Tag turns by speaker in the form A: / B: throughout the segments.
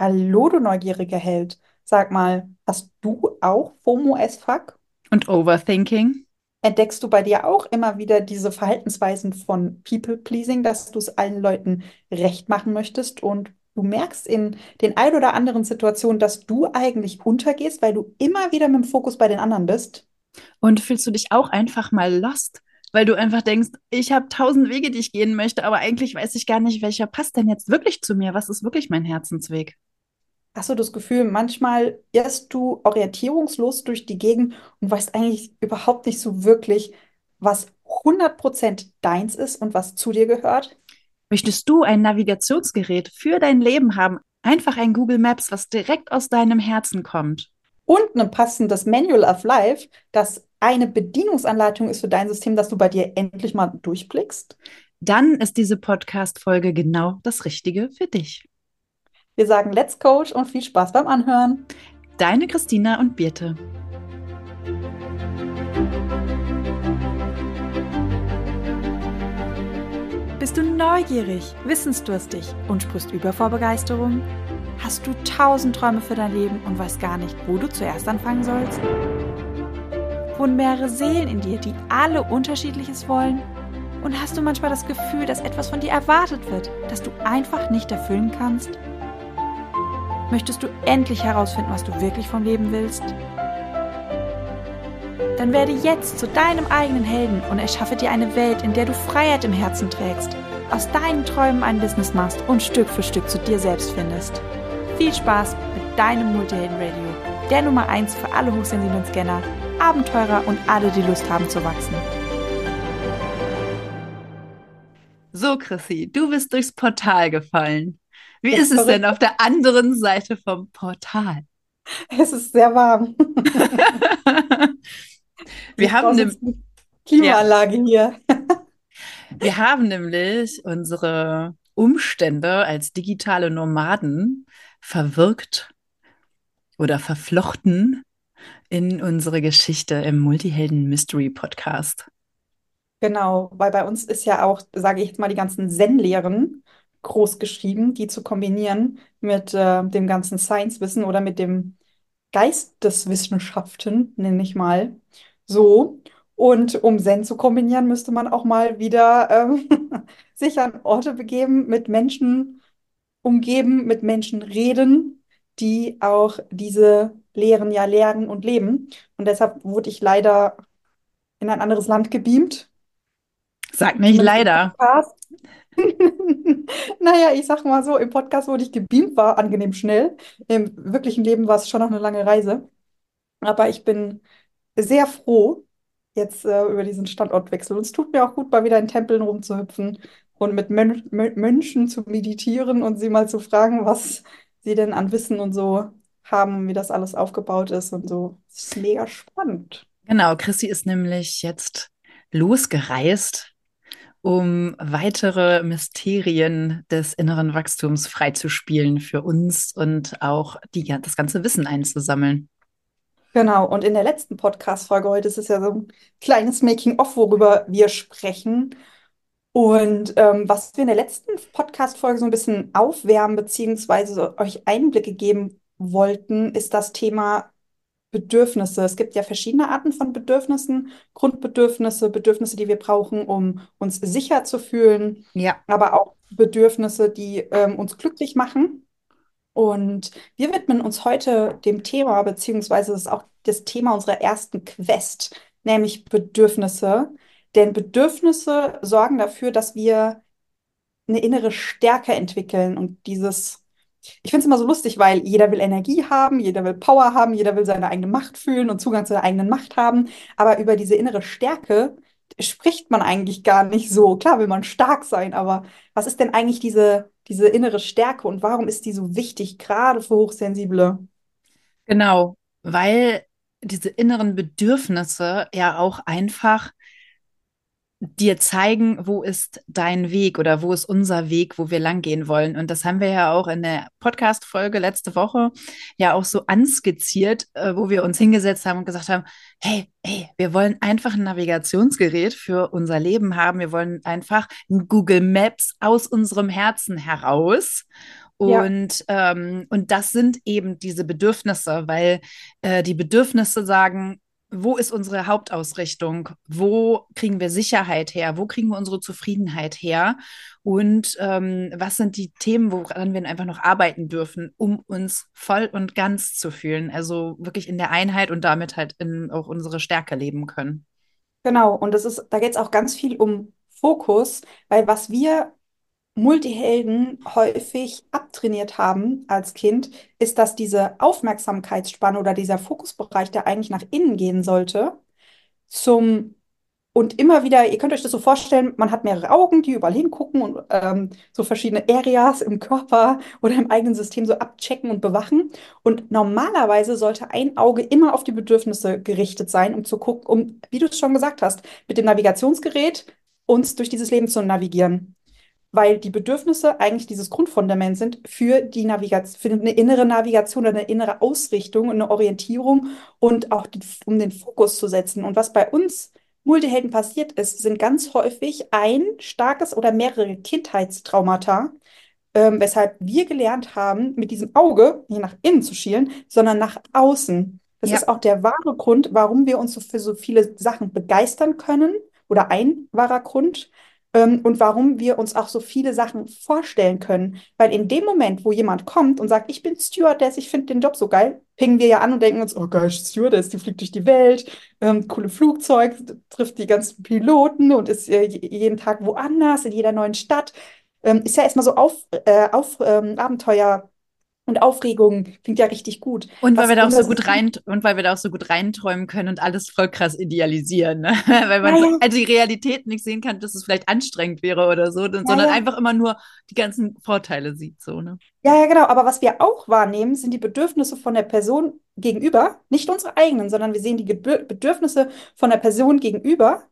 A: Hallo, du neugieriger Held. Sag mal, hast du auch FOMO as fuck?
B: Und Overthinking?
A: Entdeckst du bei dir auch immer wieder diese Verhaltensweisen von People-Pleasing, dass du es allen Leuten recht machen möchtest und du merkst in den ein oder anderen Situationen, dass du eigentlich untergehst, weil du immer wieder mit dem Fokus bei den anderen bist?
B: Und fühlst du dich auch einfach mal lost? Weil du einfach denkst, ich habe tausend Wege, die ich gehen möchte, aber eigentlich weiß ich gar nicht, welcher passt denn jetzt wirklich zu mir? Was ist wirklich mein Herzensweg?
A: Hast du das Gefühl, manchmal irrst du orientierungslos durch die Gegend und weißt eigentlich überhaupt nicht so wirklich, was 100% deins ist und was zu dir gehört?
B: Möchtest du ein Navigationsgerät für dein Leben haben? Einfach ein Google Maps, was direkt aus deinem Herzen kommt.
A: Und ein passendes Manual of Life, das eine Bedienungsanleitung ist für dein System, dass du bei dir endlich mal durchblickst?
B: Dann ist diese Podcast-Folge genau das Richtige für dich.
A: Wir sagen Let's Coach und viel Spaß beim Anhören.
B: Deine Christina und Birte.
C: Bist du neugierig, wissensdurstig und sprichst über vor Begeisterung? Hast du tausend Träume für dein Leben und weißt gar nicht, wo du zuerst anfangen sollst? Wohnen mehrere Seelen in dir, die alle unterschiedliches wollen? Und hast du manchmal das Gefühl, dass etwas von dir erwartet wird, das du einfach nicht erfüllen kannst? Möchtest du endlich herausfinden, was du wirklich vom Leben willst? Dann werde jetzt zu deinem eigenen Helden und erschaffe dir eine Welt, in der du Freiheit im Herzen trägst, aus deinen Träumen ein Business machst und Stück für Stück zu dir selbst findest. Viel Spaß mit deinem Multihelden-Radio, der Nummer 1 für alle hochsensiblen Scanner, Abenteurer und alle, die Lust haben zu wachsen.
B: So, Chrissy, du bist durchs Portal gefallen. Wie ist es denn auf der anderen Seite vom Portal?
A: Es ist sehr warm.
B: Wir haben eine
A: Klimaanlage ja. hier.
B: Wir haben nämlich unsere Umstände als digitale Nomaden verwirkt oder verflochten in unsere Geschichte im Multihelden Mystery Podcast.
A: Genau, weil bei uns ist ja auch, sage ich jetzt mal, die ganzen Zen-Lehren groß geschrieben, die zu kombinieren mit äh, dem ganzen Science-Wissen oder mit dem Geisteswissenschaften, nenne ich mal so. Und um Zen zu kombinieren, müsste man auch mal wieder ähm, sich an Orte begeben, mit Menschen umgeben, mit Menschen reden, die auch diese Lehren ja lehren und leben. Und deshalb wurde ich leider in ein anderes Land gebeamt.
B: Sag nicht leider.
A: Naja, ich sag mal so, im Podcast wurde ich gebeamt, war angenehm schnell. Im wirklichen Leben war es schon noch eine lange Reise. Aber ich bin sehr froh jetzt äh, über diesen Standortwechsel. Und es tut mir auch gut, mal wieder in Tempeln rumzuhüpfen und mit Mön Mönchen zu meditieren und sie mal zu fragen, was sie denn an Wissen und so haben, wie das alles aufgebaut ist und so. Das ist mega spannend.
B: Genau, Chrissy ist nämlich jetzt losgereist um weitere Mysterien des inneren Wachstums freizuspielen für uns und auch die, das ganze Wissen einzusammeln.
A: Genau, und in der letzten Podcast-Folge heute ist es ja so ein kleines Making-of, worüber wir sprechen. Und ähm, was wir in der letzten Podcast-Folge so ein bisschen aufwärmen, beziehungsweise euch Einblicke geben wollten, ist das Thema Bedürfnisse. Es gibt ja verschiedene Arten von Bedürfnissen. Grundbedürfnisse, Bedürfnisse, die wir brauchen, um uns sicher zu fühlen.
B: Ja.
A: Aber auch Bedürfnisse, die ähm, uns glücklich machen. Und wir widmen uns heute dem Thema, beziehungsweise es ist auch das Thema unserer ersten Quest, nämlich Bedürfnisse. Denn Bedürfnisse sorgen dafür, dass wir eine innere Stärke entwickeln und dieses ich finde es immer so lustig, weil jeder will Energie haben, jeder will Power haben, jeder will seine eigene Macht fühlen und Zugang zu der eigenen Macht haben. Aber über diese innere Stärke spricht man eigentlich gar nicht so. Klar will man stark sein, aber was ist denn eigentlich diese, diese innere Stärke und warum ist die so wichtig, gerade für Hochsensible?
B: Genau, weil diese inneren Bedürfnisse ja auch einfach dir zeigen, wo ist dein Weg oder wo ist unser Weg, wo wir langgehen wollen. Und das haben wir ja auch in der Podcast-Folge letzte Woche ja auch so anskizziert, äh, wo wir uns hingesetzt haben und gesagt haben, hey, hey, wir wollen einfach ein Navigationsgerät für unser Leben haben. Wir wollen einfach ein Google Maps aus unserem Herzen heraus. Und, ja. ähm, und das sind eben diese Bedürfnisse, weil äh, die Bedürfnisse sagen, wo ist unsere Hauptausrichtung? Wo kriegen wir Sicherheit her? Wo kriegen wir unsere Zufriedenheit her? Und ähm, was sind die Themen, woran wir einfach noch arbeiten dürfen, um uns voll und ganz zu fühlen? Also wirklich in der Einheit und damit halt in auch unsere Stärke leben können.
A: Genau, und das ist, da geht es auch ganz viel um Fokus, weil was wir Multihelden häufig abtrainiert haben als Kind, ist, dass diese Aufmerksamkeitsspanne oder dieser Fokusbereich, der eigentlich nach innen gehen sollte, zum und immer wieder, ihr könnt euch das so vorstellen, man hat mehrere Augen, die überall hingucken und ähm, so verschiedene Areas im Körper oder im eigenen System so abchecken und bewachen. Und normalerweise sollte ein Auge immer auf die Bedürfnisse gerichtet sein, um zu gucken, um, wie du es schon gesagt hast, mit dem Navigationsgerät uns durch dieses Leben zu navigieren weil die Bedürfnisse eigentlich dieses Grundfundament sind für die Navigation, für eine innere Navigation oder eine innere Ausrichtung und eine Orientierung und auch die, um den Fokus zu setzen. Und was bei uns Multihelden passiert ist, sind ganz häufig ein starkes oder mehrere Kindheitstraumata, ähm, weshalb wir gelernt haben, mit diesem Auge nicht nach innen zu schielen, sondern nach außen. Das ja. ist auch der wahre Grund, warum wir uns so für so viele Sachen begeistern können oder ein wahrer Grund, und warum wir uns auch so viele Sachen vorstellen können. Weil in dem Moment, wo jemand kommt und sagt, ich bin Stewardess, ich finde den Job so geil, pingen wir ja an und denken uns, oh geil, Stewardess, die fliegt durch die Welt, ähm, coole Flugzeug, trifft die ganzen Piloten und ist äh, jeden Tag woanders, in jeder neuen Stadt. Ähm, ist ja erstmal so auf, äh, auf ähm, Abenteuer und Aufregung klingt ja richtig gut.
B: Und weil wir da auch so gut rein und weil wir da auch so gut reinträumen können und alles voll krass idealisieren, ne? weil man ja, also die Realität nicht sehen kann, dass es vielleicht anstrengend wäre oder so, ja, sondern einfach immer nur die ganzen Vorteile sieht so, ne?
A: Ja, ja, genau. Aber was wir auch wahrnehmen, sind die Bedürfnisse von der Person gegenüber, nicht unsere eigenen, sondern wir sehen die Gebür Bedürfnisse von der Person gegenüber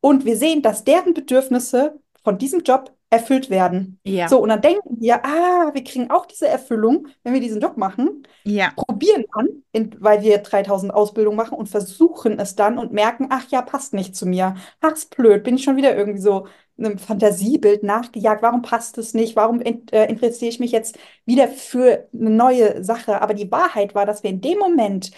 A: und wir sehen, dass deren Bedürfnisse von diesem Job erfüllt werden. Ja. So, und dann denken wir, ah, wir kriegen auch diese Erfüllung, wenn wir diesen Job machen.
B: Ja.
A: Probieren dann, in, weil wir 3000 Ausbildungen machen und versuchen es dann und merken, ach ja, passt nicht zu mir. Ach, ist blöd, bin ich schon wieder irgendwie so einem Fantasiebild nachgejagt. Warum passt es nicht? Warum in, äh, interessiere ich mich jetzt wieder für eine neue Sache? Aber die Wahrheit war, dass wir in dem Moment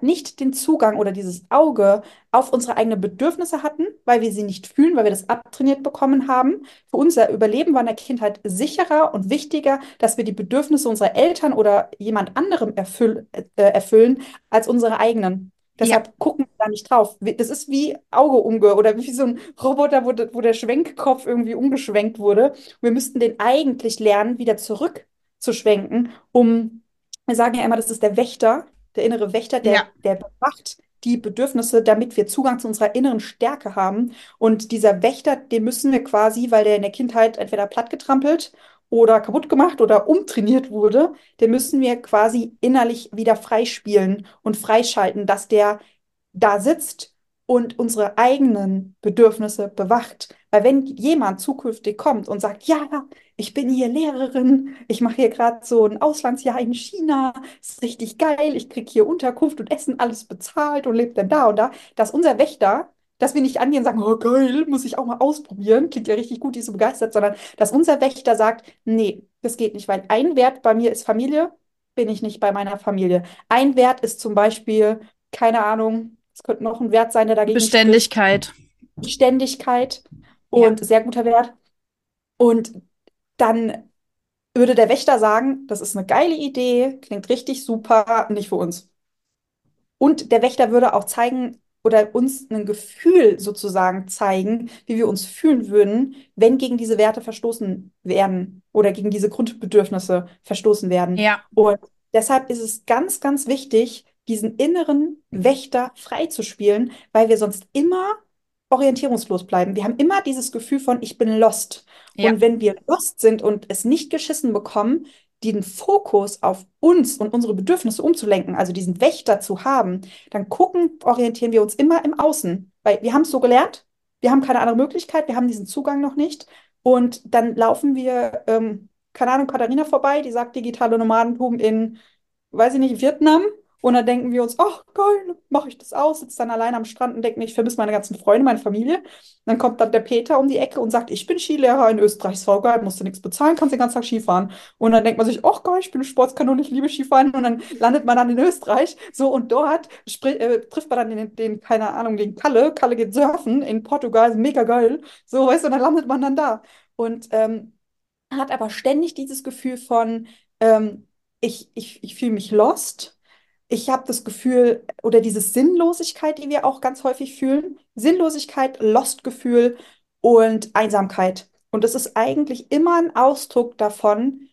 A: nicht den Zugang oder dieses Auge auf unsere eigenen Bedürfnisse hatten, weil wir sie nicht fühlen, weil wir das abtrainiert bekommen haben. Für unser Überleben war in der Kindheit sicherer und wichtiger, dass wir die Bedürfnisse unserer Eltern oder jemand anderem erfüll, äh, erfüllen, als unsere eigenen. Deshalb ja. gucken wir da nicht drauf. Das ist wie Auge umge oder wie so ein Roboter, wo, wo der Schwenkkopf irgendwie umgeschwenkt wurde. Wir müssten den eigentlich lernen, wieder zurückzuschwenken, um, wir sagen ja immer, das ist der Wächter, der innere Wächter, der, ja. der bewacht die Bedürfnisse, damit wir Zugang zu unserer inneren Stärke haben. Und dieser Wächter, den müssen wir quasi, weil der in der Kindheit entweder plattgetrampelt oder kaputt gemacht oder umtrainiert wurde, den müssen wir quasi innerlich wieder freispielen und freischalten, dass der da sitzt und unsere eigenen Bedürfnisse bewacht. Weil wenn jemand zukünftig kommt und sagt, ja, ich bin hier Lehrerin, ich mache hier gerade so ein Auslandsjahr in China, ist richtig geil, ich kriege hier Unterkunft und Essen, alles bezahlt und lebe dann da und da, dass unser Wächter dass wir nicht angehen und sagen, oh geil, muss ich auch mal ausprobieren, klingt ja richtig gut, die ist so begeistert, sondern dass unser Wächter sagt, nee, das geht nicht, weil ein Wert bei mir ist Familie, bin ich nicht bei meiner Familie. Ein Wert ist zum Beispiel, keine Ahnung, es könnte noch ein Wert sein, der dagegen
B: Beständigkeit.
A: Spricht. Beständigkeit und ja. sehr guter Wert. Und dann würde der Wächter sagen, das ist eine geile Idee, klingt richtig super, nicht für uns. Und der Wächter würde auch zeigen, oder uns ein Gefühl sozusagen zeigen, wie wir uns fühlen würden, wenn gegen diese Werte verstoßen werden oder gegen diese Grundbedürfnisse verstoßen werden.
B: Ja.
A: Und deshalb ist es ganz, ganz wichtig, diesen inneren Wächter freizuspielen, weil wir sonst immer orientierungslos bleiben. Wir haben immer dieses Gefühl von, ich bin lost. Ja. Und wenn wir lost sind und es nicht geschissen bekommen, den Fokus auf uns und unsere Bedürfnisse umzulenken, also diesen Wächter zu haben, dann gucken, orientieren wir uns immer im Außen. Weil wir haben es so gelernt, wir haben keine andere Möglichkeit, wir haben diesen Zugang noch nicht. Und dann laufen wir, ähm, keine Ahnung, Katharina vorbei, die sagt digitale Nomadentum in, weiß ich nicht, Vietnam. Und dann denken wir uns, ach geil, mache ich das aus, sitze dann allein am Strand und denke ich vermisse meine ganzen Freunde, meine Familie. Dann kommt dann der Peter um die Ecke und sagt, ich bin Skilehrer in Österreich, ist geil, musst du nichts bezahlen, kannst den ganzen Tag Skifahren. Und dann denkt man sich, ach geil, ich bin Sportskanone, ich liebe Skifahren. Und dann landet man dann in Österreich. So, und dort äh, trifft man dann den, den, keine Ahnung, den Kalle. Kalle geht surfen in Portugal, mega geil. So, weißt du, und dann landet man dann da. Und ähm, hat aber ständig dieses Gefühl von, ähm, ich, ich, ich fühle mich lost ich habe das Gefühl, oder diese Sinnlosigkeit, die wir auch ganz häufig fühlen, Sinnlosigkeit, Lostgefühl und Einsamkeit. Und das ist eigentlich immer ein Ausdruck davon,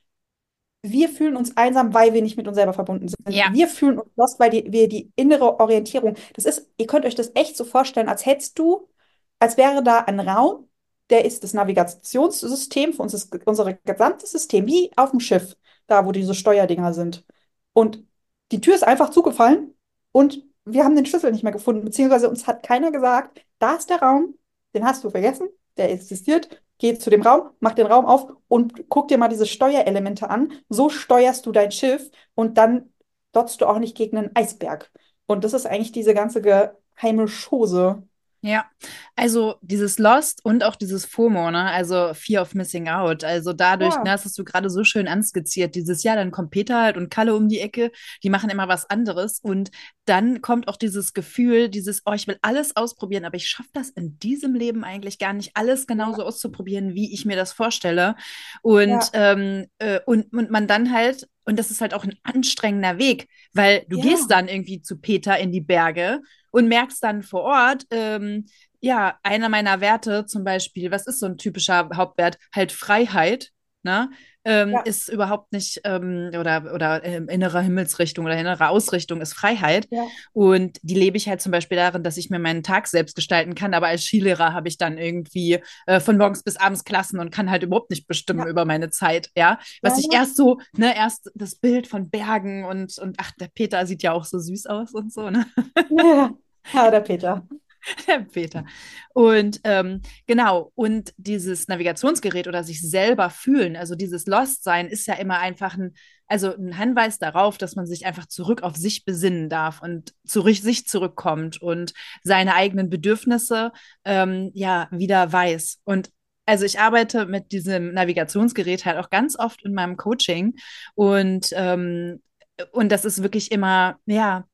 A: wir fühlen uns einsam, weil wir nicht mit uns selber verbunden sind.
B: Ja.
A: Wir fühlen uns lost, weil die, wir die innere Orientierung, das ist, ihr könnt euch das echt so vorstellen, als hättest du, als wäre da ein Raum, der ist das Navigationssystem für uns, unser gesamtes System, wie auf dem Schiff, da wo diese Steuerdinger sind. Und die Tür ist einfach zugefallen und wir haben den Schlüssel nicht mehr gefunden, beziehungsweise uns hat keiner gesagt, da ist der Raum, den hast du vergessen, der existiert. Geh zu dem Raum, mach den Raum auf und guck dir mal diese Steuerelemente an. So steuerst du dein Schiff und dann dotzt du auch nicht gegen einen Eisberg. Und das ist eigentlich diese ganze geheime Chose.
B: Ja, also dieses Lost und auch dieses FOMO, ne? Also Fear of Missing Out. Also dadurch,
A: Ja.
B: ne, das hast du gerade so schön anskizziert, dieses Jahr, dann kommt Peter halt und Kalle um die Ecke, die machen immer was anderes und dann kommt auch dieses Gefühl, dieses, oh, ich will alles ausprobieren, aber ich schaffe das in diesem Leben eigentlich gar nicht, alles genauso auszuprobieren, wie ich mir das vorstelle. Und, ähm, äh, und, und man dann halt, und das ist halt auch ein anstrengender Weg, weil du
A: Ja.
B: gehst dann irgendwie zu Peter in die Berge und merkst dann vor Ort, ähm, ja, einer meiner Werte zum Beispiel, was ist so ein typischer Hauptwert? Halt Freiheit, ne? Ähm,
A: Ja.
B: ist überhaupt nicht, ähm, oder, oder ähm, innere Himmelsrichtung oder innere Ausrichtung ist Freiheit.
A: Ja.
B: Und die lebe ich halt zum Beispiel darin, dass ich mir meinen Tag selbst gestalten kann. Aber als Skilehrer habe ich dann irgendwie äh, von morgens bis abends Klassen und kann halt überhaupt nicht bestimmen
A: Ja.
B: über meine Zeit, ja. Was ich erst so, ne, erst das Bild von Bergen und, und ach, der Peter sieht ja auch so süß aus und so, ne?
A: Ja, ja der Peter.
B: Der Peter. Und ähm, genau, und dieses Navigationsgerät oder sich selber fühlen, also dieses Lost-Sein ist ja immer einfach ein, also ein Hinweis darauf, dass man sich einfach zurück auf sich besinnen darf und zu sich zurückkommt und seine eigenen Bedürfnisse ähm, ja wieder weiß. Und also ich arbeite mit diesem Navigationsgerät halt auch ganz oft in meinem Coaching und, ähm, und das ist wirklich immer, ja,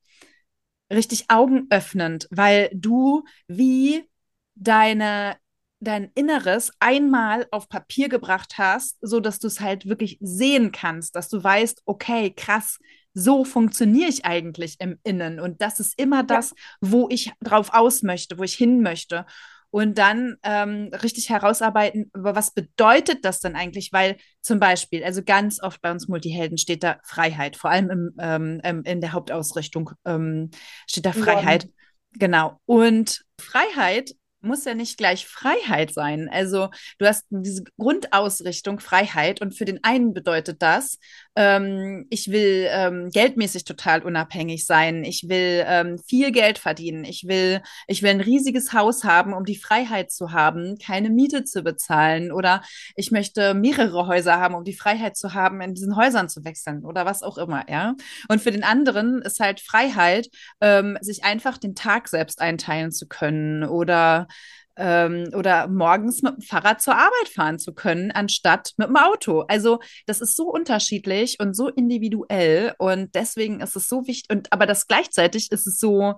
B: richtig augenöffnend, weil du wie deine dein Inneres einmal auf Papier gebracht hast, so dass du es halt wirklich sehen kannst, dass du weißt, okay, krass, so funktioniere ich eigentlich im Innen. Und das ist immer das, wo ich drauf aus möchte, wo ich hin möchte und dann ähm, richtig herausarbeiten, aber was bedeutet das denn eigentlich? Weil zum Beispiel, also ganz oft bei uns Multihelden steht da Freiheit, vor allem im, ähm, in der Hauptausrichtung ähm, steht da Freiheit.
A: Ja.
B: Genau. Und Freiheit muss ja nicht gleich Freiheit sein. Also du hast diese Grundausrichtung Freiheit und für den einen bedeutet das, ähm, ich will ähm, geldmäßig total unabhängig sein, ich will ähm, viel Geld verdienen, ich will, ich will ein riesiges Haus haben, um die Freiheit zu haben, keine Miete zu bezahlen oder ich möchte mehrere Häuser haben, um die Freiheit zu haben, in diesen Häusern zu wechseln oder was auch immer, ja. Und für den anderen ist halt Freiheit, ähm, sich einfach den Tag selbst einteilen zu können oder ähm, oder morgens mit dem Fahrrad zur Arbeit fahren zu können, anstatt mit dem Auto. Also das ist so unterschiedlich und so individuell und deswegen ist es so wichtig. Und aber das gleichzeitig ist es so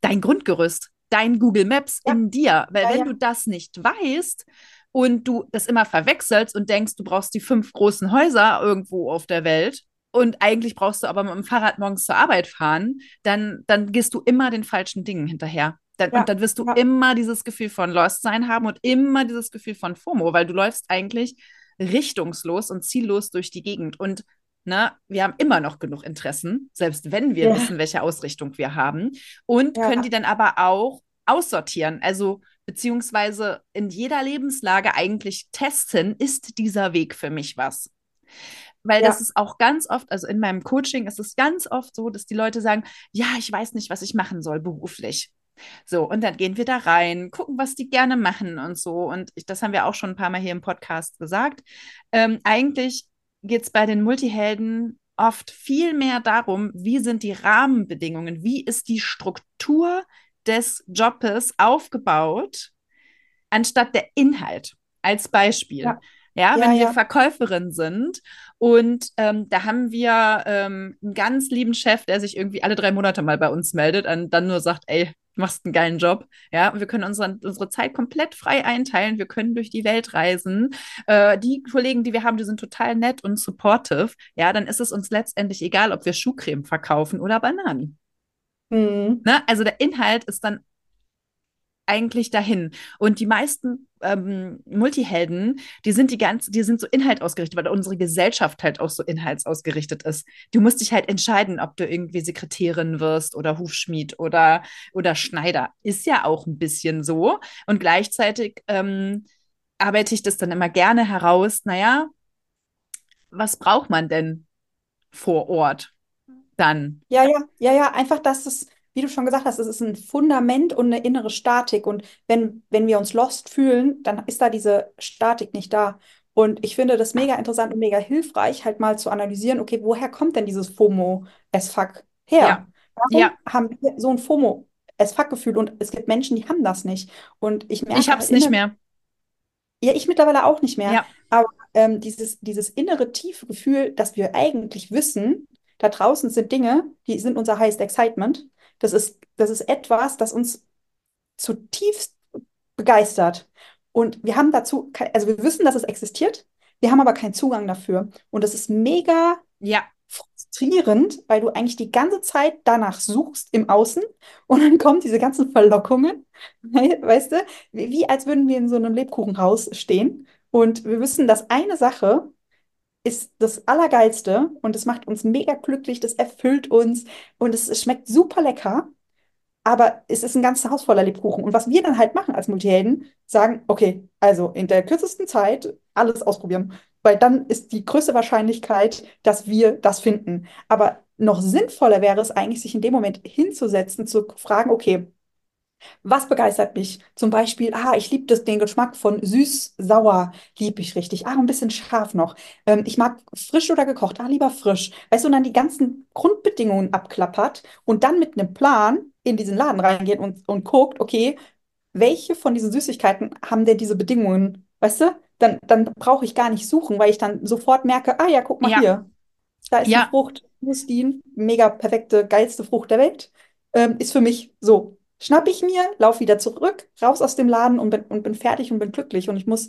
B: dein Grundgerüst, dein Google Maps
A: Ja.
B: in dir. Weil
A: Ja,
B: wenn
A: ja.
B: du das nicht weißt und du das immer verwechselst und denkst, du brauchst die fünf großen Häuser irgendwo auf der Welt und eigentlich brauchst du aber mit dem Fahrrad morgens zur Arbeit fahren, dann, dann gehst du immer den falschen Dingen hinterher. Dann,
A: Ja,
B: und dann wirst du
A: ja.
B: immer dieses Gefühl von Lost sein haben und immer dieses Gefühl von FOMO, weil du läufst eigentlich richtungslos und ziellos durch die Gegend. Und ne, wir haben immer noch genug Interessen, selbst wenn wir
A: Ja.
B: wissen, welche Ausrichtung wir haben. Und können die dann aber auch aussortieren. Also beziehungsweise in jeder Lebenslage eigentlich testen, ist dieser Weg für mich was? Weil
A: Ja.
B: das ist auch ganz oft, also in meinem Coaching ist es ganz oft so, dass die Leute sagen, ja, ich weiß nicht, was ich machen soll beruflich. So, und dann gehen wir da rein, gucken, was die gerne machen und so. Und ich, das haben wir auch schon ein paar Mal hier im Podcast gesagt. Ähm, eigentlich geht es bei den Multihelden oft viel mehr darum, wie sind die Rahmenbedingungen, wie ist die Struktur des Jobs aufgebaut, anstatt der Inhalt. Als Beispiel. Ja. Ja, ja, wenn wir Verkäuferin sind und ähm, da haben wir ähm, einen ganz lieben Chef, der sich irgendwie alle drei Monate mal bei uns meldet und dann nur sagt, ey, du machst einen geilen Job. Ja, und wir können unsere, unsere Zeit komplett frei einteilen. Wir können durch die Welt reisen. Äh, die Kollegen, die wir haben, die sind total nett und supportive. Ja, dann ist es uns letztendlich egal, ob wir Schuhcreme verkaufen oder Bananen. Mhm. Ne? Also der Inhalt ist dann eigentlich dahin. Und die meisten ähm, Multihelden, die sind die ganz, die sind so inhaltsausgerichtet, weil unsere Gesellschaft halt auch so inhaltsausgerichtet ist. Du musst dich halt entscheiden, ob du irgendwie Sekretärin wirst oder Hufschmied oder, oder Schneider. Ist ja auch ein bisschen so. Und gleichzeitig ähm, arbeite ich das dann immer gerne heraus, naja, was braucht man denn vor Ort dann?
A: Ja, ja, ja, ja, einfach, dass es wie du schon gesagt hast, es ist ein Fundament und eine innere Statik. Und wenn, wenn wir uns lost fühlen, dann ist da diese Statik nicht da. Und ich finde das mega interessant und mega hilfreich, halt mal zu analysieren, okay, woher kommt denn dieses FOMO as fuck her?
B: Ja.
A: Warum
B: ja.
A: haben wir so ein FOMO as fuck Gefühl? Und es gibt Menschen, die haben das nicht. Und ich merke,
B: ich habe es nicht mehr.
A: Ja, ich mittlerweile auch nicht mehr.
B: Ja.
A: Aber ähm, dieses, dieses innere tiefe Gefühl, dass wir eigentlich wissen, da draußen sind Dinge, die sind unser highest excitement. Das ist, das ist etwas, das uns zutiefst begeistert. Und wir haben dazu, also wir wissen, dass es existiert, wir haben aber keinen Zugang dafür. Und das ist mega
B: ja.
A: frustrierend, weil du eigentlich die ganze Zeit danach suchst im Außen und dann kommen diese ganzen Verlockungen, weißt du, wie, wie als würden wir in so einem Lebkuchenhaus stehen und wir wissen, dass eine Sache ist das Allergeilste und es macht uns mega glücklich, das erfüllt uns und es, es schmeckt super lecker. Aber es ist ein ganzes Haus voller Lebkuchen. Und was wir dann halt machen als Multihelden, sagen, okay, also in der kürzesten Zeit alles ausprobieren. Weil dann ist die größte Wahrscheinlichkeit, dass wir das finden. Aber noch sinnvoller wäre es eigentlich, sich in dem Moment hinzusetzen, zu fragen, okay, was begeistert mich? Zum Beispiel, ah, ich liebe den Geschmack von süß-sauer, liebe ich richtig. Ah, ein bisschen scharf noch. Ähm, ich mag frisch oder gekocht, ah, lieber frisch. Weißt du, und dann die ganzen Grundbedingungen abklappert und dann mit einem Plan in diesen Laden reingeht und, und guckt, okay, welche von diesen Süßigkeiten haben denn diese Bedingungen? Weißt du? Dann, dann brauche ich gar nicht suchen, weil ich dann sofort merke, ah ja, guck mal
B: ja.
A: hier. Da ist
B: ja.
A: die Frucht, Mustin, mega perfekte, geilste Frucht der Welt. Ähm, ist für mich so schnapp ich mir, lauf wieder zurück, raus aus dem Laden und bin, und bin fertig und bin glücklich. Und ich muss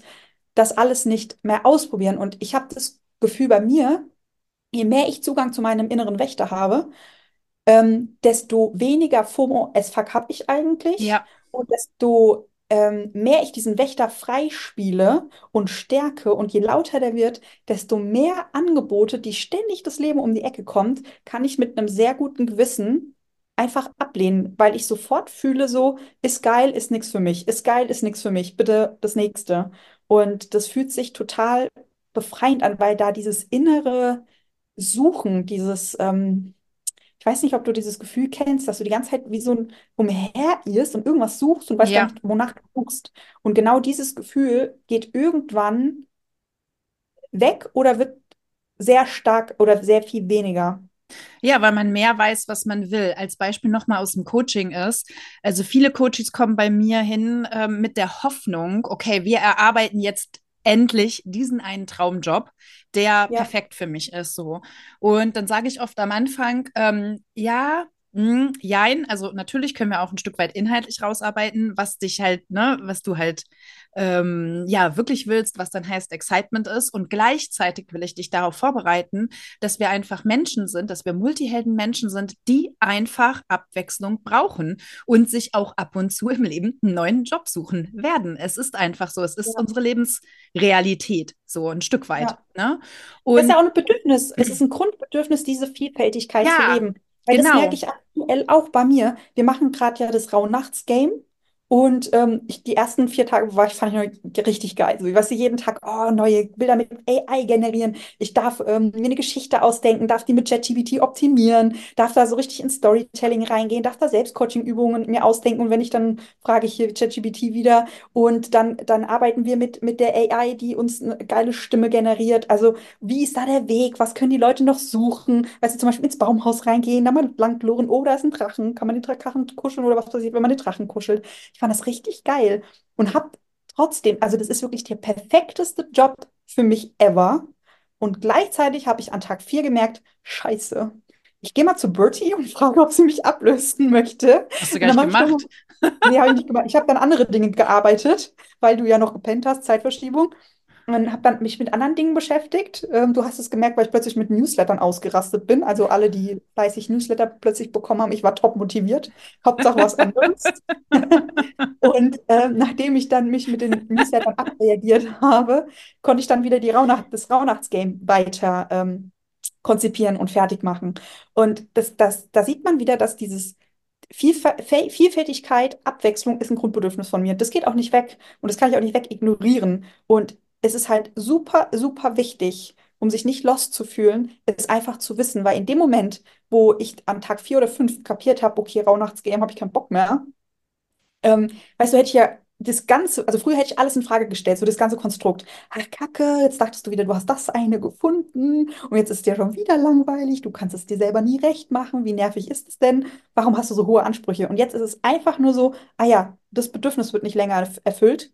A: das alles nicht mehr ausprobieren. Und ich habe das Gefühl bei mir, je mehr ich Zugang zu meinem inneren Wächter habe, ähm, desto weniger FOMO as fuck habe ich eigentlich.
B: Ja.
A: Und desto ähm, mehr ich diesen Wächter freispiele und stärke und je lauter der wird, desto mehr Angebote, die ständig das Leben um die Ecke kommt, kann ich mit einem sehr guten Gewissen einfach ablehnen, weil ich sofort fühle, so, ist geil, ist nichts für mich, ist geil, ist nichts für mich, bitte das nächste. Und das fühlt sich total befreiend an, weil da dieses innere Suchen, dieses, ähm, ich weiß nicht, ob du dieses Gefühl kennst, dass du die ganze Zeit wie so ein umherirrst und irgendwas suchst und weißt
B: Ja.
A: gar nicht, wonach du suchst. Und genau dieses Gefühl geht irgendwann weg oder wird sehr stark oder sehr viel weniger.
B: Ja, weil man mehr weiß, was man will. Als Beispiel nochmal aus dem Coaching ist, also viele Coaches kommen bei mir hin ähm, mit der Hoffnung, okay, wir erarbeiten jetzt endlich diesen einen Traumjob, der
A: Ja.
B: perfekt für mich ist, so. Und dann sage ich oft am Anfang, ähm, ja, mh, jein, also natürlich können wir auch ein Stück weit inhaltlich rausarbeiten, was dich halt, ne, was du halt ähm, ja wirklich willst, was dann heißt Excitement ist. Und gleichzeitig will ich dich darauf vorbereiten, dass wir einfach Menschen sind, dass wir Multihelden-Menschen sind, die einfach Abwechslung brauchen und sich auch ab und zu im Leben einen neuen Job suchen werden. Es ist einfach so, es ist
A: Ja.
B: unsere Lebensrealität, so ein Stück weit.
A: Ja.
B: Ne?
A: Das ist
B: Und
A: ja auch ein Bedürfnis. Es ist ein Grundbedürfnis, diese Vielfältigkeit zu
B: ja,
A: leben. Weil das
B: genau.
A: merke ich aktuell auch bei mir. Wir machen gerade ja das Rauhnachts-Game Und ähm, ich, die ersten vier Tage war ich, fand ich noch richtig geil. So, weißt du, jeden Tag, oh, neue Bilder mit AI generieren. Ich darf ähm, mir eine Geschichte ausdenken, darf die mit ChatGPT optimieren, darf da so richtig in Storytelling reingehen, darf da Selbstcoaching-Übungen mir ausdenken. Und wenn ich dann frage ich hier ChatGPT wieder und dann, dann arbeiten wir mit, mit der AI, die uns eine geile Stimme generiert. Also, wie ist da der Weg? Was können die Leute noch suchen? Weißt du, zum Beispiel ins Baumhaus reingehen, da mal lang loren, oh, da ist ein Drachen. Kann man den Drachen kuscheln oder was passiert, wenn man den Drachen kuschelt? Ich fand das richtig geil und habe trotzdem, also das ist wirklich der perfekteste Job für mich ever. Und gleichzeitig habe ich an Tag 4 gemerkt, scheiße, ich gehe mal zu Bertie und frage, ob sie mich ablösen möchte.
B: Hast du gar nicht gemacht?
A: Nee, habe ich nicht gemacht. Ich habe dann andere Dinge gearbeitet, weil du ja noch gepennt hast, Zeitverschiebung. Und habe dann mich mit anderen Dingen beschäftigt. Ähm, du hast es gemerkt, weil ich plötzlich mit Newslettern ausgerastet bin. Also alle, die fleißig Newsletter plötzlich bekommen haben, ich war top motiviert. Hauptsache was anderes. und äh, nachdem ich dann mich mit den Newslettern abreagiert habe, konnte ich dann wieder die Rauhnacht, das Rauhnachtsgame weiter ähm, konzipieren und fertig machen. Und das, das, da sieht man wieder, dass dieses Vielfältigkeit, Abwechslung ist ein Grundbedürfnis von mir. Das geht auch nicht weg und das kann ich auch nicht weg ignorieren. Und es ist halt super, super wichtig, um sich nicht lost zu fühlen, es einfach zu wissen, weil in dem Moment, wo ich am Tag vier oder fünf kapiert habe, okay, Rauhnachts-GM habe ich keinen Bock mehr, ähm, weißt du, hätte ich ja das Ganze, also früher hätte ich alles in Frage gestellt, so das ganze Konstrukt. Ach, Kacke, jetzt dachtest du wieder, du hast das eine gefunden und jetzt ist es dir schon wieder langweilig, du kannst es dir selber nie recht machen, wie nervig ist es denn? Warum hast du so hohe Ansprüche? Und jetzt ist es einfach nur so, ah ja, das Bedürfnis wird nicht länger erfüllt,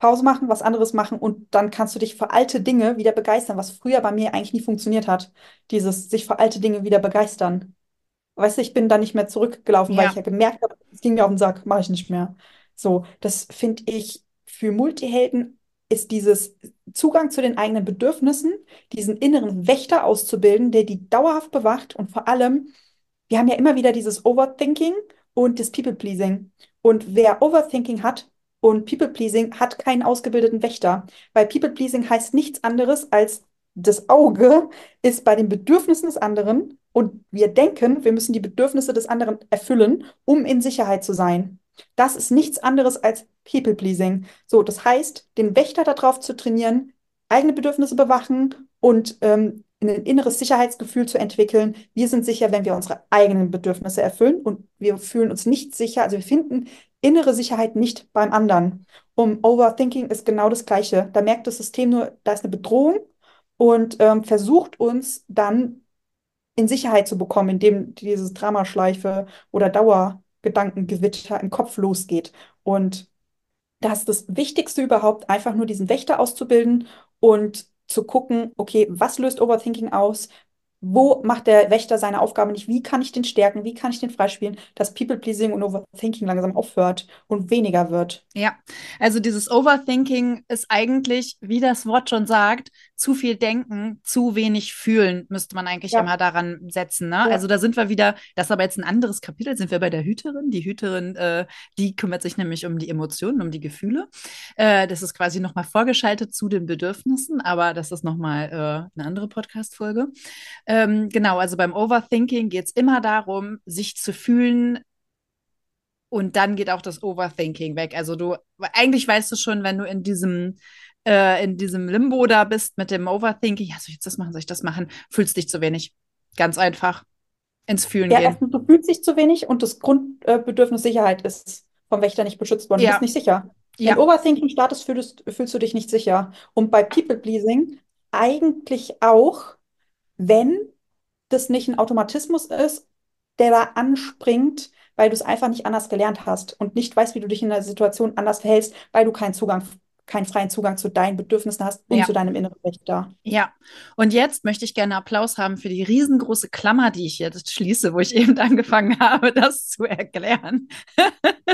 A: Pause machen, was anderes machen und dann kannst du dich für alte Dinge wieder begeistern, was früher bei mir eigentlich nie funktioniert hat. Dieses sich für alte Dinge wieder begeistern. Weißt du, ich bin da nicht mehr zurückgelaufen, weil
B: Ja,
A: ich ja gemerkt habe, es ging mir auf den Sack, mache ich nicht mehr. So, das finde ich für Multihelden ist dieses Zugang zu den eigenen Bedürfnissen, diesen inneren Wächter auszubilden, der die dauerhaft bewacht und vor allem, wir haben ja immer wieder dieses Overthinking und das People-Pleasing. Und wer Overthinking hat, und People-Pleasing hat keinen ausgebildeten Wächter, weil People-Pleasing heißt nichts anderes als das Auge ist bei den Bedürfnissen des anderen und wir denken, wir müssen die Bedürfnisse des anderen erfüllen, um in Sicherheit zu sein. Das ist nichts anderes als People-Pleasing. So, das heißt, den Wächter darauf zu trainieren, eigene Bedürfnisse bewachen und ähm, ein inneres Sicherheitsgefühl zu entwickeln. Wir sind sicher, wenn wir unsere eigenen Bedürfnisse erfüllen und wir fühlen uns nicht sicher, also wir finden innere Sicherheit nicht beim anderen. Um Overthinking ist genau das Gleiche. Da merkt das System nur, da ist eine Bedrohung und ähm, versucht uns dann in Sicherheit zu bekommen, indem dieses Dramaschleife oder Dauergedankengewitter im Kopf losgeht. Und das ist das Wichtigste überhaupt, einfach nur diesen Wächter auszubilden und zu gucken, okay, was löst Overthinking aus? Wo macht der Wächter seine Aufgabe nicht? Wie kann ich den stärken? Wie kann ich den freispielen, dass People-Pleasing und Overthinking langsam aufhört und weniger wird?
B: ja. Also dieses Overthinking ist eigentlich, wie das Wort schon sagt, zu viel denken, zu wenig fühlen, müsste man eigentlich
A: Ja,
B: immer daran setzen. Ne?
A: ja.
B: Also da sind wir wieder, das ist aber jetzt ein anderes Kapitel, sind wir bei der Hüterin. Die Hüterin, äh, die kümmert sich nämlich um die Emotionen, um die Gefühle. Äh, das ist quasi nochmal vorgeschaltet zu den Bedürfnissen, aber das ist nochmal äh, eine andere Podcast-Folge. Ähm, genau, also beim Overthinking geht es immer darum, sich zu fühlen, und dann geht auch das Overthinking weg. Also du, eigentlich weißt du schon, wenn du in diesem, äh, in diesem Limbo da bist mit dem Overthinking, ja, soll ich jetzt das machen, soll ich das machen, fühlst dich zu wenig. Ganz einfach ins Fühlen
A: Ja,
B: gehen.
A: erstens, du fühlst dich zu wenig und das Grundbedürfnis Sicherheit ist vom Wächter nicht beschützt worden. Du bist
B: Ja,
A: nicht sicher. Wenn
B: ja,
A: Overthinking startest, fühlst, fühlst du dich nicht sicher. Und bei People-Pleasing eigentlich auch, wenn das nicht ein Automatismus ist, der da anspringt, weil du es einfach nicht anders gelernt hast und nicht weißt, wie du dich in der Situation anders verhältst, weil du keinen Zugang, keinen freien Zugang zu deinen Bedürfnissen hast und
B: ja.
A: zu deinem inneren Wächter.
B: Ja, und jetzt möchte ich gerne Applaus haben für die riesengroße Klammer, die ich jetzt schließe, wo ich eben angefangen habe, das zu erklären.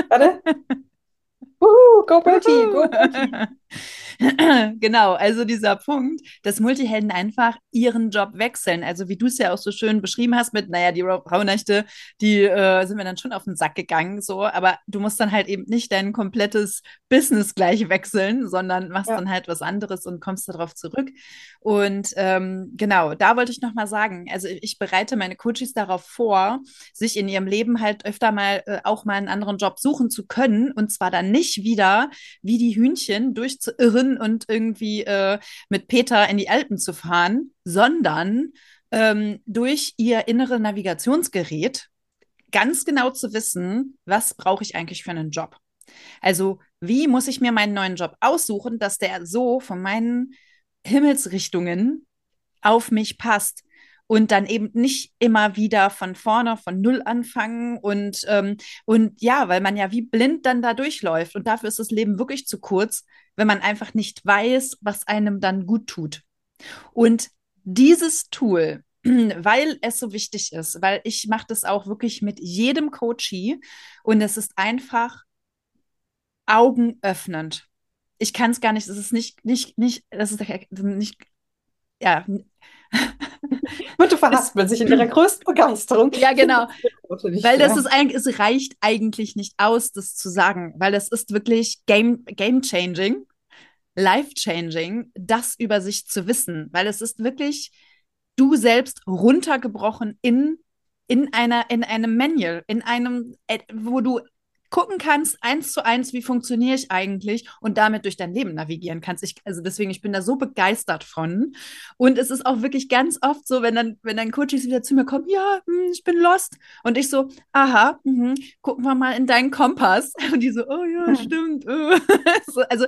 A: Warte. Uhu, go Bertie, go Bertie.
B: genau, also dieser Punkt, dass Multihelden einfach ihren Job wechseln. Also wie du es ja auch so schön beschrieben hast mit, naja, die Rauhnächte, die äh, sind mir dann schon auf den Sack gegangen, so, aber du musst dann halt eben nicht dein komplettes Business gleich wechseln, sondern machst ja. dann halt was anderes und kommst darauf zurück. Und ähm, genau, da wollte ich nochmal sagen, also ich bereite meine Coaches darauf vor, sich in ihrem Leben halt öfter mal äh, auch mal einen anderen Job suchen zu können und zwar dann nicht wieder wie die Hühnchen durchzuirren und irgendwie äh, mit Peter in die Alpen zu fahren, sondern ähm, durch ihr innere Navigationsgerät ganz genau zu wissen, was brauche ich eigentlich für einen Job. Also wie muss ich mir meinen neuen Job aussuchen, dass der so von meinen Himmelsrichtungen auf mich passt und dann eben nicht immer wieder von vorne, von null anfangen und, ähm, und ja, weil man ja wie blind dann da durchläuft und dafür ist das Leben wirklich zu kurz, wenn man einfach nicht weiß, was einem dann gut tut. Und dieses Tool, weil es so wichtig ist, weil ich mache das auch wirklich mit jedem Coachie und es ist einfach augenöffnend. Ich kann es gar nicht, es ist nicht, nicht, nicht, das ist nicht, ja.
A: Bitte verhaspeln sich in ihrer größten Begeisterung.
B: Ja, genau. weil das ist eigentlich, es reicht eigentlich nicht aus, das zu sagen, weil das ist wirklich game, game changing, life changing, das über sich zu wissen, weil es ist wirklich du selbst runtergebrochen in in einer in einem Manual, in einem äh, wo du gucken kannst, eins zu eins, wie funktioniere ich eigentlich und damit durch dein Leben navigieren kannst. Ich, also deswegen, ich bin da so begeistert von. Und es ist auch wirklich ganz oft so, wenn dann, wenn dann Coaches wieder zu mir kommen, ja, hm, ich bin lost. Und ich so, aha, mh, gucken wir mal in deinen Kompass. Und die so, oh ja, stimmt. so, also,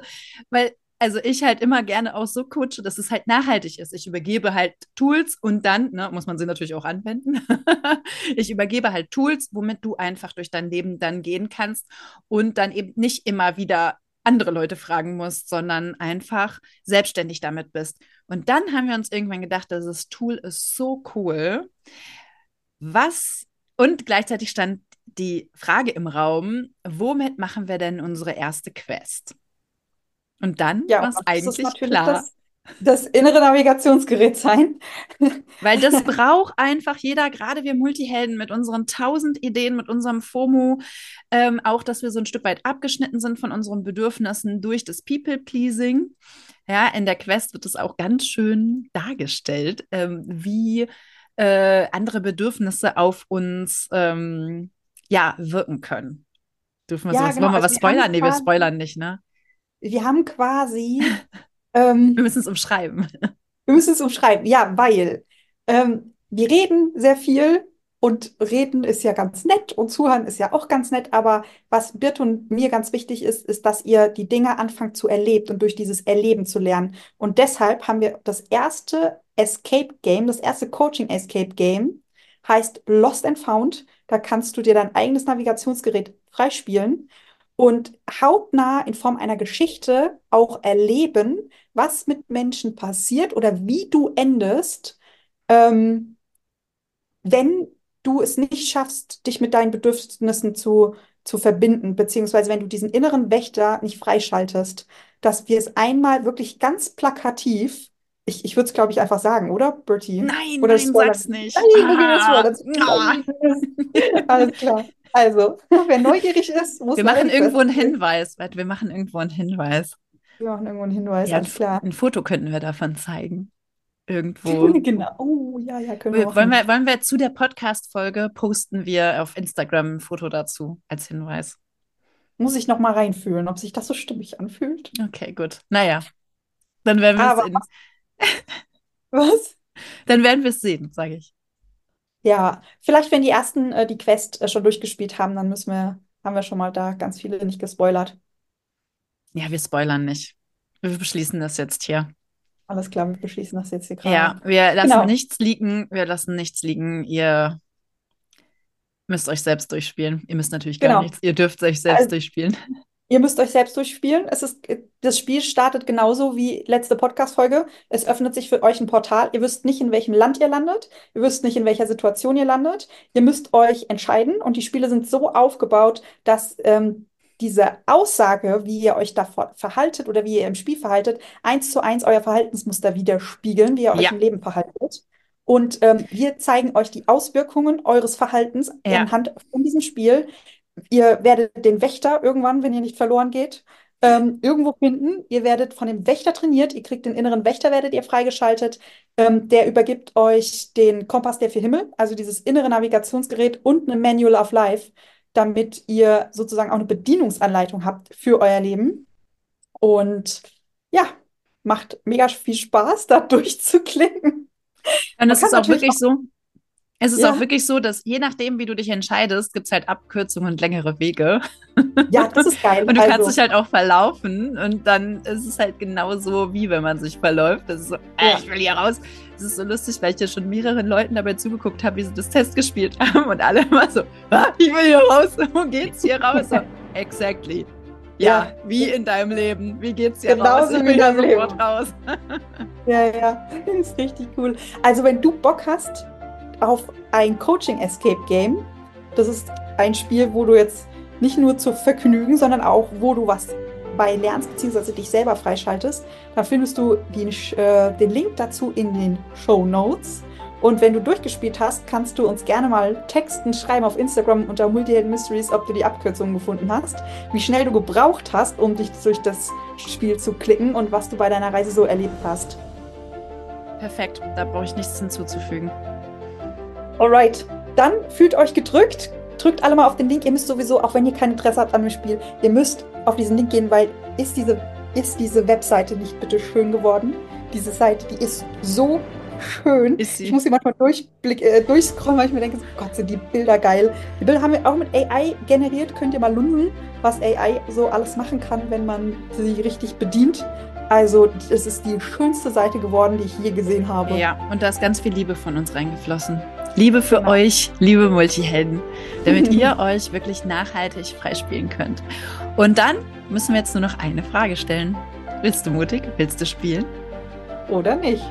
B: weil also ich halt immer gerne auch so coache, dass es halt nachhaltig ist. Ich übergebe halt Tools und dann, ne, muss man sie natürlich auch anwenden. ich übergebe halt Tools, womit du einfach durch dein Leben dann gehen kannst und dann eben nicht immer wieder andere Leute fragen musst, sondern einfach selbstständig damit bist. Und dann haben wir uns irgendwann gedacht, das Tool ist so cool. Was und gleichzeitig stand die Frage im Raum, womit machen wir denn unsere erste Quest? Und dann ja, war es eigentlich klar.
A: Das, das, innere Navigationsgerät sein.
B: Weil das braucht einfach jeder, gerade wir Multihelden mit unseren tausend Ideen, mit unserem FOMO, ähm, auch, dass wir so ein Stück weit abgeschnitten sind von unseren Bedürfnissen durch das People-Pleasing. Ja, in der Quest wird es auch ganz schön dargestellt, ähm, wie äh, andere Bedürfnisse auf uns ähm, ja, wirken können. Dürfen wir ja, sowas, genau. wollen wir also was spoilern? Nee, wir spoilern nicht, ne?
A: Wir haben quasi. Ähm,
B: wir müssen es umschreiben.
A: Wir müssen es umschreiben, ja, weil ähm, wir reden sehr viel und reden ist ja ganz nett und zuhören ist ja auch ganz nett, aber was Birt und mir ganz wichtig ist, ist, dass ihr die Dinge anfangt zu erleben und durch dieses Erleben zu lernen. Und deshalb haben wir das erste Escape Game, das erste Coaching Escape Game, heißt Lost and Found. Da kannst du dir dein eigenes Navigationsgerät freispielen und hautnah in Form einer Geschichte auch erleben, was mit Menschen passiert oder wie du endest, ähm, wenn du es nicht schaffst, dich mit deinen Bedürfnissen zu, zu verbinden, beziehungsweise wenn du diesen inneren Wächter nicht freischaltest, dass wir es einmal wirklich ganz plakativ, ich, ich würde es, glaube ich, einfach sagen, oder, Bertie?
B: Nein,
A: oder
B: nein, sag's nicht. Nein, ah,
A: ah. Alles klar. Also, wer neugierig ist, muss
B: Wir machen irgendwo einen Hinweis. Wir machen irgendwo einen Hinweis.
A: Wir machen irgendwo einen Hinweis, ja, alles klar.
B: Ein Foto könnten wir davon zeigen. Irgendwo.
A: genau. Oh, ja, ja, können
B: wir, wir wollen, wir, wollen wir zu der Podcast-Folge posten wir auf Instagram ein Foto dazu als Hinweis.
A: Muss ich noch mal reinfühlen, ob sich das so stimmig anfühlt.
B: Okay, gut. Naja, dann werden wir es sehen.
A: Was?
B: Dann werden wir es sehen, sage ich.
A: Ja, vielleicht, wenn die ersten äh, die Quest äh, schon durchgespielt haben, dann müssen wir, haben wir schon mal da ganz viele nicht gespoilert.
B: Ja, wir spoilern nicht. Wir beschließen das jetzt hier.
A: Alles klar, wir beschließen das jetzt hier gerade.
B: Ja, wir lassen genau. nichts liegen. Wir lassen nichts liegen. Ihr müsst euch selbst durchspielen. Ihr müsst natürlich gar genau. nichts. Ihr dürft euch selbst also, durchspielen.
A: Ihr müsst euch selbst durchspielen. Es ist, das Spiel startet genauso wie letzte Podcast-Folge. Es öffnet sich für euch ein Portal. Ihr wisst nicht, in welchem Land ihr landet. Ihr wisst nicht, in welcher Situation ihr landet. Ihr müsst euch entscheiden. Und die Spiele sind so aufgebaut, dass ähm, diese Aussage, wie ihr euch da verhaltet oder wie ihr im Spiel verhaltet, eins zu eins euer Verhaltensmuster widerspiegeln, wie ihr euch
B: Ja.
A: im Leben verhaltet. Und ähm, wir zeigen euch die Auswirkungen eures Verhaltens
B: Ja.
A: anhand von diesem Spiel. Ihr werdet den Wächter irgendwann, wenn ihr nicht verloren geht, ähm, irgendwo finden. Ihr werdet von dem Wächter trainiert. Ihr kriegt den inneren Wächter, werdet ihr freigeschaltet. Ähm, der übergibt euch den Kompass der vier Himmel, also dieses innere Navigationsgerät und eine Manual of Life, damit ihr sozusagen auch eine Bedienungsanleitung habt für euer Leben. Und ja, macht mega viel Spaß, da durchzuklicken.
B: Und
A: kann
B: ist auch
A: natürlich
B: wirklich so, es ist
A: Ja.
B: auch wirklich so, dass je nachdem, wie du dich entscheidest, gibt es halt Abkürzungen und längere Wege.
A: Ja, das ist geil.
B: Und du
A: Also,
B: kannst dich halt auch verlaufen und dann ist es halt genauso, wie wenn man sich verläuft. Das ist so, äh,
A: Ja.
B: ich will hier raus. Es ist so lustig, weil ich ja schon mehreren Leuten dabei zugeguckt habe, wie sie das Test gespielt haben und alle immer so, ah, ich will hier raus. Wo geht's hier raus? So, exactly. Ja,
A: Ja.
B: wie in deinem Leben. Wie geht's dir
A: Genauso
B: raus? Ich
A: wie in deinem Leben.
B: raus.
A: Ja, ja, ist richtig cool. Also, wenn du Bock hast auf ein Coaching-Escape-Game, das ist ein Spiel, wo du jetzt nicht nur zu Vergnügen, sondern auch, wo du was bei lernst, beziehungsweise dich selber freischaltest, dann findest du den, äh, den Link dazu in den Show Notes. Und wenn du durchgespielt hast, kannst du uns gerne mal texten, schreiben auf Instagram unter Multihelden Mysteries, ob du die Abkürzung gefunden hast, wie schnell du gebraucht hast, um dich durch das Spiel zu klicken und was du bei deiner Reise so erlebt hast.
B: Perfekt, da brauche ich nichts hinzuzufügen.
A: Alright, dann fühlt euch gedrückt. Drückt alle mal auf den Link. Ihr müsst sowieso, auch wenn ihr kein Interesse habt an dem Spiel, ihr müsst auf diesen Link gehen, weil ist diese, ist diese Webseite nicht bitte schön geworden? Diese Seite, die ist so schön.
B: Ist sie.
A: Ich muss sie manchmal durchblick, äh, durchscrollen, weil ich mir denke, so, Gott, sind die Bilder geil. Die Bilder haben wir auch mit AI generiert. Könnt ihr mal lunsen, was AI so alles machen kann, wenn man sie richtig bedient. Also, es ist die schönste Seite geworden, die ich je gesehen habe.
B: Ja, und da ist ganz viel Liebe von uns reingeflossen. Liebe für
A: Genau.
B: euch, liebe Multihelden, damit ihr euch wirklich nachhaltig freispielen könnt. Und dann müssen wir jetzt nur noch eine Frage stellen. Willst du mutig? Willst du spielen?
A: Oder nicht?